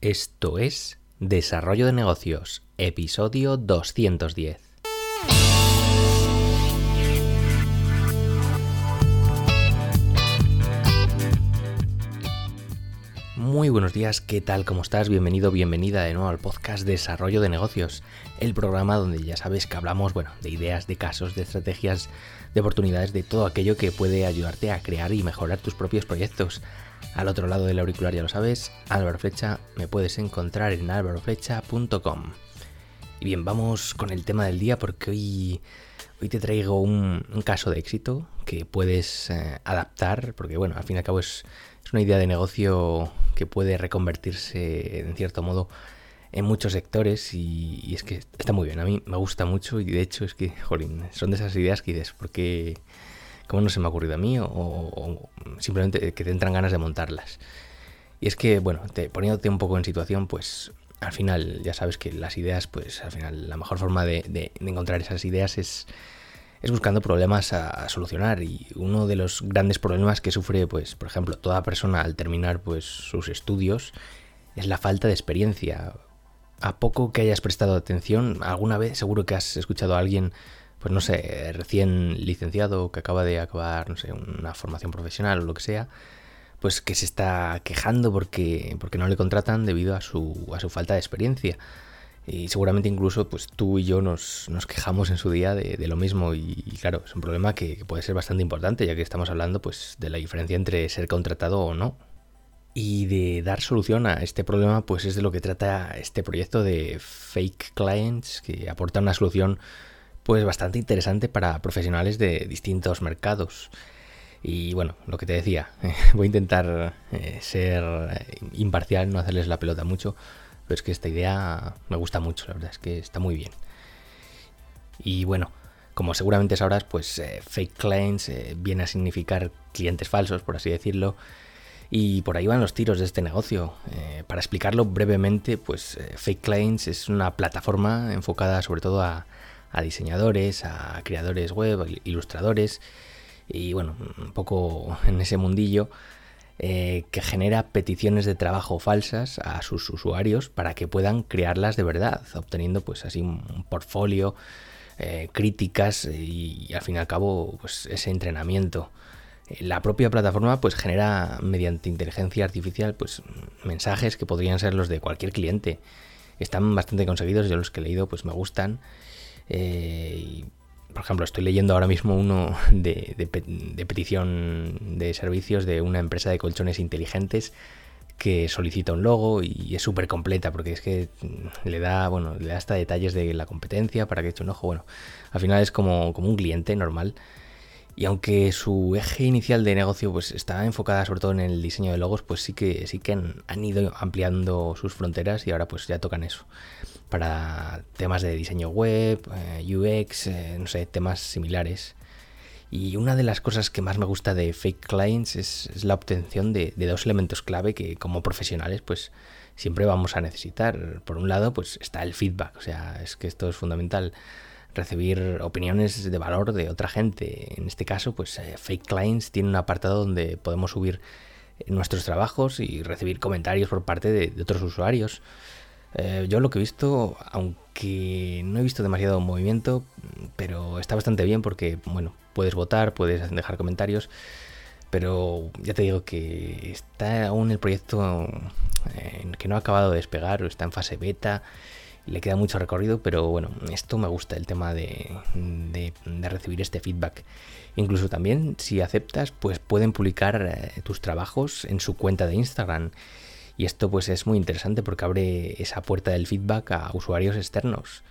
Esto es Desarrollo de Negocios, episodio 210. Muy buenos días, ¿qué tal? ¿Cómo estás? Bienvenido, bienvenida de nuevo al podcast Desarrollo de Negocios, el programa donde ya sabes que hablamos, bueno, de ideas, de casos, de estrategias, de oportunidades, de todo aquello que puede ayudarte a crear y mejorar tus propios proyectos. Al otro lado del auricular ya lo sabes, Álvaro Flecha, me puedes encontrar en álvaroflecha.com. Y bien, vamos con el tema del día porque hoy, hoy te traigo un, caso de éxito que puedes eh, adaptar, porque bueno, al fin y al cabo es, es una idea de negocio que puede reconvertirse en cierto modo en muchos sectores y, es que está muy bien. A mí me gusta mucho y de hecho es que, jolín, son de esas ideas que dices, ¿por qué? ¿Cómo no se me ha ocurrido a mí? O, simplemente que te entran ganas de montarlas. Y es que, bueno, te, poniéndote un poco en situación, pues al final ya sabes que las ideas, pues al final la mejor forma de, encontrar esas ideas es, es buscando problemas a, solucionar. Y uno de los grandes problemas que sufre, pues, por ejemplo, toda persona al terminar pues, sus estudios es la falta de experiencia a poco que hayas prestado atención, alguna vez seguro que has escuchado a alguien, pues no sé, recién licenciado, que acaba de acabar, no sé, una formación profesional o lo que sea, pues que se está quejando porque, porque no le contratan debido a su, a su falta de experiencia. Y seguramente incluso pues tú y yo nos, nos quejamos en su día de, lo mismo y, claro, es un problema que, que, puede ser bastante importante ya que estamos hablando pues de la diferencia entre ser contratado o no y de dar solución a este problema, pues es de lo que trata este proyecto de Fake Clients, que aporta una solución pues bastante interesante para profesionales de distintos mercados. Y bueno, lo que te decía, voy a intentar eh, ser imparcial, no hacerles la pelota mucho, pero es que esta idea me gusta mucho, la verdad es que está muy bien. Y bueno, como seguramente sabrás, pues eh, fake clients eh, viene a significar clientes falsos, por así decirlo, y por ahí van los tiros de este negocio. Eh, para explicarlo brevemente, pues Fake Clients es una plataforma enfocada sobre todo a, diseñadores, a creadores web, ilustradores y bueno, un poco en ese mundillo eh, que genera peticiones de trabajo falsas a sus usuarios para que puedan crearlas de verdad, obteniendo pues así un portfolio, críticas y, y, al fin y al cabo pues ese entrenamiento la propia plataforma pues genera mediante inteligencia artificial pues mensajes que podrían ser los de cualquier cliente. Están bastante conseguidos, yo los que he leído pues me gustan. Eh, por ejemplo, estoy leyendo ahora mismo uno de, petición de servicios de una empresa de colchones inteligentes que solicita un logo y es súper completa porque es que le da, bueno, le da hasta detalles de la competencia para que eche un ojo. Bueno, al final es como, como un cliente normal y aunque su eje inicial de negocio pues está enfocada sobre todo en el diseño de logos, pues sí que sí que han, ido ampliando sus fronteras y ahora pues ya tocan eso. Para temas de diseño web, eh, UX, eh, no sé, temas similares. Y una de las cosas que más me gusta de Fake Clients es, la obtención de, dos elementos clave que como profesionales pues siempre vamos a necesitar. Por un lado pues está el feedback, o sea, es que esto es fundamental recibir opiniones de valor de otra gente. En este caso, pues eh, Fake Clients tiene un apartado donde podemos subir nuestros trabajos y recibir comentarios por parte de, otros usuarios. Eh, yo lo que he visto, aunque no he visto demasiado movimiento, pero está bastante bien porque, bueno, puedes votar, puedes dejar comentarios, pero ya te digo que está aún el proyecto eh, que no ha acabado de despegar, está en fase beta le queda mucho recorrido, pero bueno, esto me gusta, el tema de, recibir este feedback. Incluso también, si aceptas, pues pueden publicar eh, tus trabajos en su cuenta de Instagram. Y esto pues es muy interesante porque abre esa puerta del feedback a usuarios externos.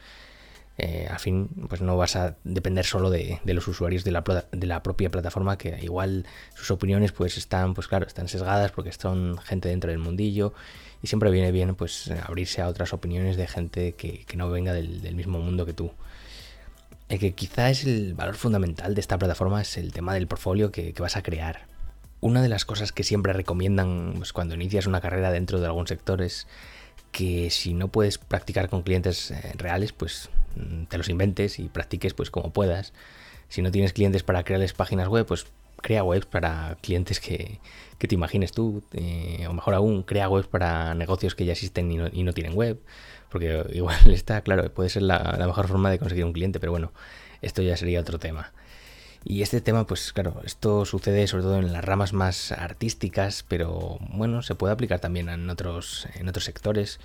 Eh, al fin, pues no vas a depender solo de, los usuarios de la, de la, propia plataforma, que igual sus opiniones pues están, pues claro, están sesgadas porque son gente dentro del mundillo y siempre viene bien pues abrirse a otras opiniones de gente que, no venga del, mismo mundo que tú. El que quizá es el valor fundamental de esta plataforma es el tema del portfolio que, vas a crear. Una de las cosas que siempre recomiendan pues, cuando inicias una carrera dentro de algún sector es que si no puedes practicar con clientes eh, reales, pues mm, te los inventes y practiques pues como puedas. Si no tienes clientes para crearles páginas web, pues crea webs para clientes que, te imagines tú, eh, o mejor aún, crea webs para negocios que ya existen y no, tienen web, porque igual está, claro, puede ser la mejor forma de conseguir un cliente, pero bueno, esto ya sería otro tema. Y este tema, pues claro, esto sucede sobre todo en las ramas más artísticas, pero bueno, se puede aplicar también en otros, en otros sectores.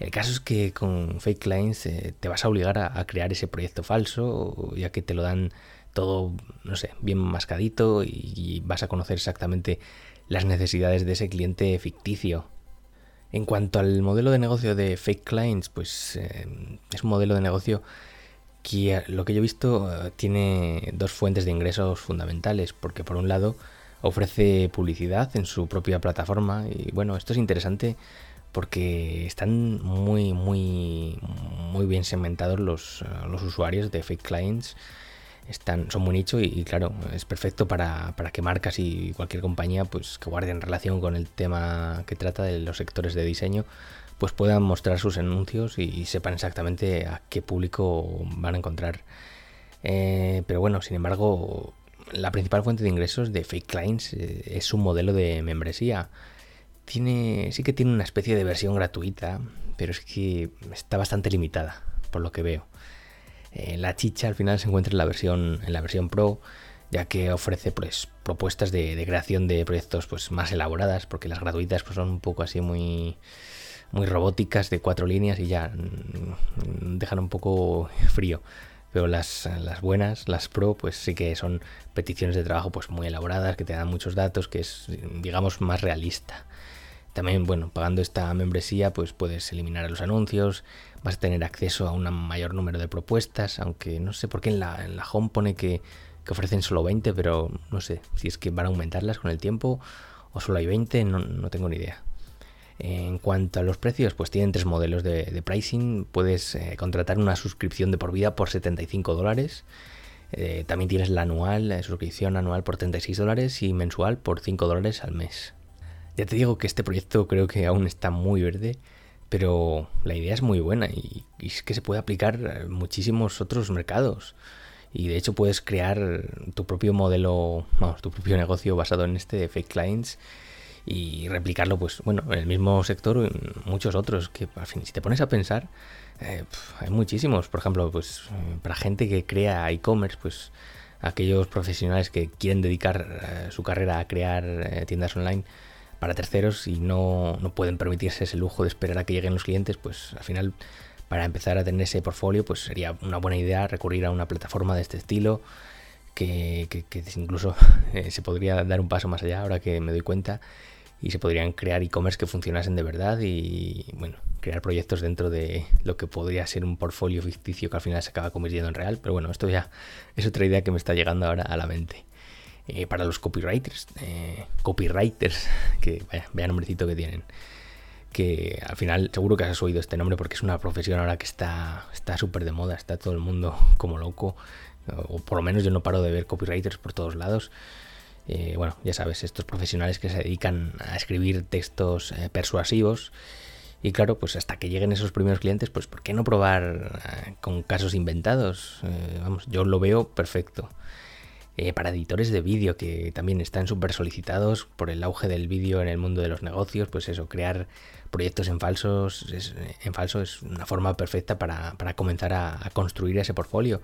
El caso es que con Fake Clients eh, te vas a obligar a, crear ese proyecto falso, ya que te lo dan todo, no sé, bien mascadito y, vas a conocer exactamente las necesidades de ese cliente ficticio. En cuanto al modelo de negocio de Fake Clients, pues eh, es un modelo de negocio que eh, lo que yo he visto tiene dos fuentes de ingresos fundamentales, porque por un lado ofrece publicidad en su propia plataforma y bueno, esto es interesante porque están muy, muy, muy bien segmentados los, eh, los usuarios de fake clients. Están, son muy nicho y, claro, es perfecto para, que marcas y cualquier compañía pues que guarden relación con el tema que trata de los sectores de diseño pues puedan mostrar sus anuncios y, sepan exactamente a qué público van a encontrar. Eh, pero bueno, sin embargo, la principal fuente de ingresos de Fake Clients eh, es un modelo de membresía tiene, sí que tiene una especie de versión gratuita, pero es que está bastante limitada, por lo que veo. Eh, la chicha al final se encuentra en la versión, en la versión Pro, ya que ofrece pues, propuestas de, creación de proyectos pues, más elaboradas, porque las gratuitas pues, son un poco así muy, muy robóticas de cuatro líneas y ya mm, dejan un poco frío. Pero las, las, buenas, las pro, pues sí que son peticiones de trabajo pues muy elaboradas, que te dan muchos datos, que es, digamos, más realista. También, bueno, pagando esta membresía, pues puedes eliminar los anuncios, vas a tener acceso a un mayor número de propuestas, aunque no sé por qué en la, en la home pone que, ofrecen solo 20, pero no sé si es que van a aumentarlas con el tiempo o solo hay 20, no, tengo ni idea. En cuanto a los precios, pues tienen tres modelos de, pricing. Puedes eh, contratar una suscripción de por vida por 75 dólares. Eh, también tienes la anual, la suscripción anual por 36 dólares y mensual por 5 dólares al mes. Ya te digo que este proyecto creo que aún está muy verde, pero la idea es muy buena y, es que se puede aplicar a muchísimos otros mercados. Y de hecho puedes crear tu propio modelo, vamos, tu propio negocio basado en este de fake clients y replicarlo, pues bueno, en el mismo sector o muchos otros. Que al fin, si te pones a pensar, eh, hay muchísimos. Por ejemplo, pues para gente que crea e-commerce, pues aquellos profesionales que quieren dedicar eh, su carrera a crear eh, tiendas online para terceros y no, pueden permitirse ese lujo de esperar a que lleguen los clientes, pues al final para empezar a tener ese portfolio pues sería una buena idea recurrir a una plataforma de este estilo que, incluso eh, se podría dar un paso más allá ahora que me doy cuenta y se podrían crear e-commerce que funcionasen de verdad y bueno, crear proyectos dentro de lo que podría ser un portfolio ficticio que al final se acaba convirtiendo en real, pero bueno, esto ya es otra idea que me está llegando ahora a la mente. Eh, para los copywriters, eh, copywriters, que vaya, vaya nombrecito que tienen. Que al final seguro que has oído este nombre porque es una profesión ahora que está súper de moda, está todo el mundo como loco, o por lo menos yo no paro de ver copywriters por todos lados. Eh, bueno, ya sabes, estos profesionales que se dedican a escribir textos persuasivos. Y claro, pues hasta que lleguen esos primeros clientes, pues ¿por qué no probar con casos inventados? vamos, yo lo veo perfecto. Eh, para editores de vídeo que también están súper solicitados por el auge del vídeo en el mundo de los negocios, pues eso, crear proyectos en falsos en falso es una forma perfecta para, comenzar a, construir ese portfolio.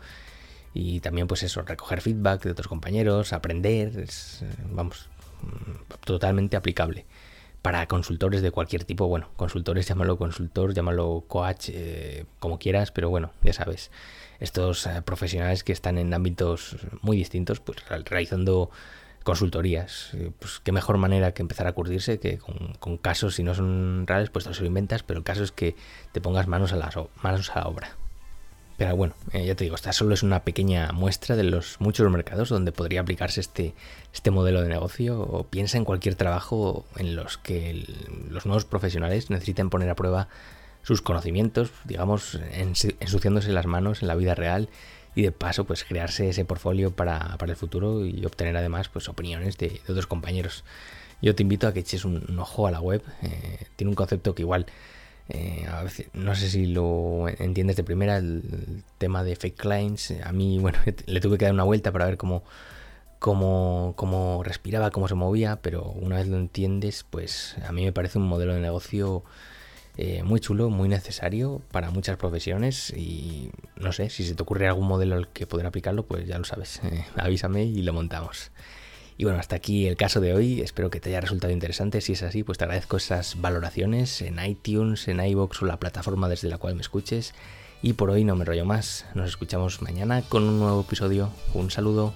Y también pues eso, recoger feedback de otros compañeros, aprender, es, vamos, totalmente aplicable. Para consultores de cualquier tipo, bueno, consultores, llámalo consultor, llámalo coach, eh, como quieras, pero bueno, ya sabes estos eh, profesionales que están en ámbitos muy distintos, pues realizando consultorías. Eh, pues qué mejor manera que empezar a curtirse que con, casos, si no son reales, pues te los inventas, pero el caso es que te pongas manos a, las, manos a la obra. Pero bueno, eh, ya te digo, esta solo es una pequeña muestra de los muchos mercados donde podría aplicarse este, este modelo de negocio. O piensa en cualquier trabajo en los que los nuevos profesionales necesiten poner a prueba sus conocimientos, digamos, ensuciándose las manos en la vida real y de paso pues crearse ese portfolio para, el futuro y obtener además pues opiniones de, otros compañeros. Yo te invito a que eches un, ojo a la web, eh, tiene un concepto que igual eh, no sé si lo entiendes de primera, el, tema de fake clients. A mí, bueno, le tuve que dar una vuelta para ver cómo, cómo, cómo respiraba, cómo se movía, pero una vez lo entiendes, pues a mí me parece un modelo de negocio eh, muy chulo, muy necesario para muchas profesiones y no sé, si se te ocurre algún modelo al que poder aplicarlo, pues ya lo sabes, eh, avísame y lo montamos. Y bueno, hasta aquí el caso de hoy. Espero que te haya resultado interesante. Si es así, pues te agradezco esas valoraciones en iTunes, en iBox o la plataforma desde la cual me escuches. Y por hoy no me rollo más. Nos escuchamos mañana con un nuevo episodio. Un saludo.